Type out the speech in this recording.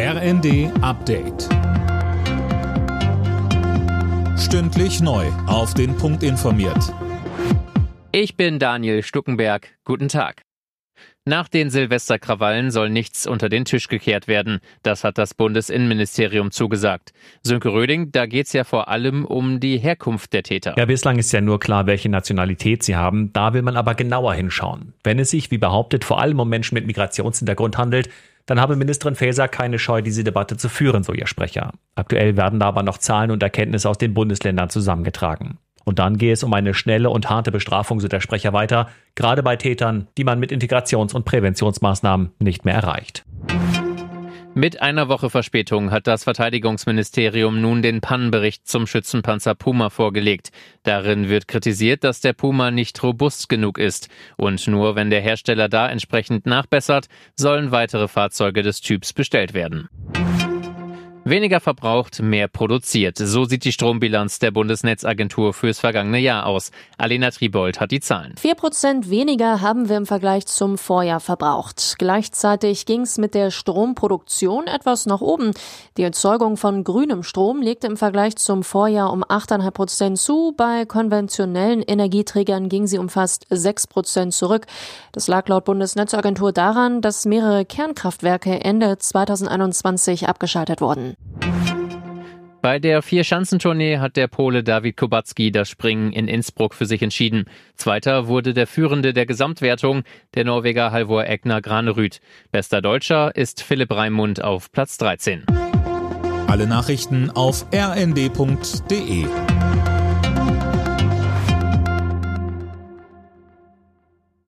RND Update. Stündlich neu. Auf den Punkt informiert. Ich bin Daniel Stuckenberg. Guten Tag. Nach den Silvesterkrawallen soll nichts unter den Tisch gekehrt werden. Das hat das Bundesinnenministerium zugesagt. Sönke Röding, da geht's ja vor allem um die Herkunft der Täter. Ja, bislang ist ja nur klar, welche Nationalität sie haben. Da will man aber genauer hinschauen. Wenn es sich, wie behauptet, vor allem um Menschen mit Migrationshintergrund handelt, dann habe Ministerin Faeser keine Scheu, diese Debatte zu führen, so ihr Sprecher. Aktuell werden da aber noch Zahlen und Erkenntnisse aus den Bundesländern zusammengetragen. Und dann gehe es um eine schnelle und harte Bestrafung, so der Sprecher weiter, gerade bei Tätern, die man mit Integrations- und Präventionsmaßnahmen nicht mehr erreicht. Mit einer Woche Verspätung hat das Verteidigungsministerium nun den Pannenbericht zum Schützenpanzer Puma vorgelegt. Darin wird kritisiert, dass der Puma nicht robust genug ist. Und nur wenn der Hersteller da entsprechend nachbessert, sollen weitere Fahrzeuge des Typs bestellt werden. Weniger verbraucht, mehr produziert. So sieht die Strombilanz der Bundesnetzagentur fürs vergangene Jahr aus. Alena Tribold hat die Zahlen. Vier Prozent weniger haben wir im Vergleich zum Vorjahr verbraucht. Gleichzeitig ging es mit der Stromproduktion etwas nach oben. Die Erzeugung von grünem Strom legte im Vergleich zum Vorjahr um 8,5 Prozent zu. Bei konventionellen Energieträgern ging sie um fast 6 Prozent zurück. Das lag laut Bundesnetzagentur daran, dass mehrere Kernkraftwerke Ende 2021 abgeschaltet wurden. Bei der Vier-Schanzentournee hat der Pole David Kubacki das Springen in Innsbruck für sich entschieden. Zweiter wurde der Führende der Gesamtwertung, der Norweger Halvor Egner Granerüth. Bester Deutscher ist Philipp Raimund auf Platz 13. Alle Nachrichten auf rnd.de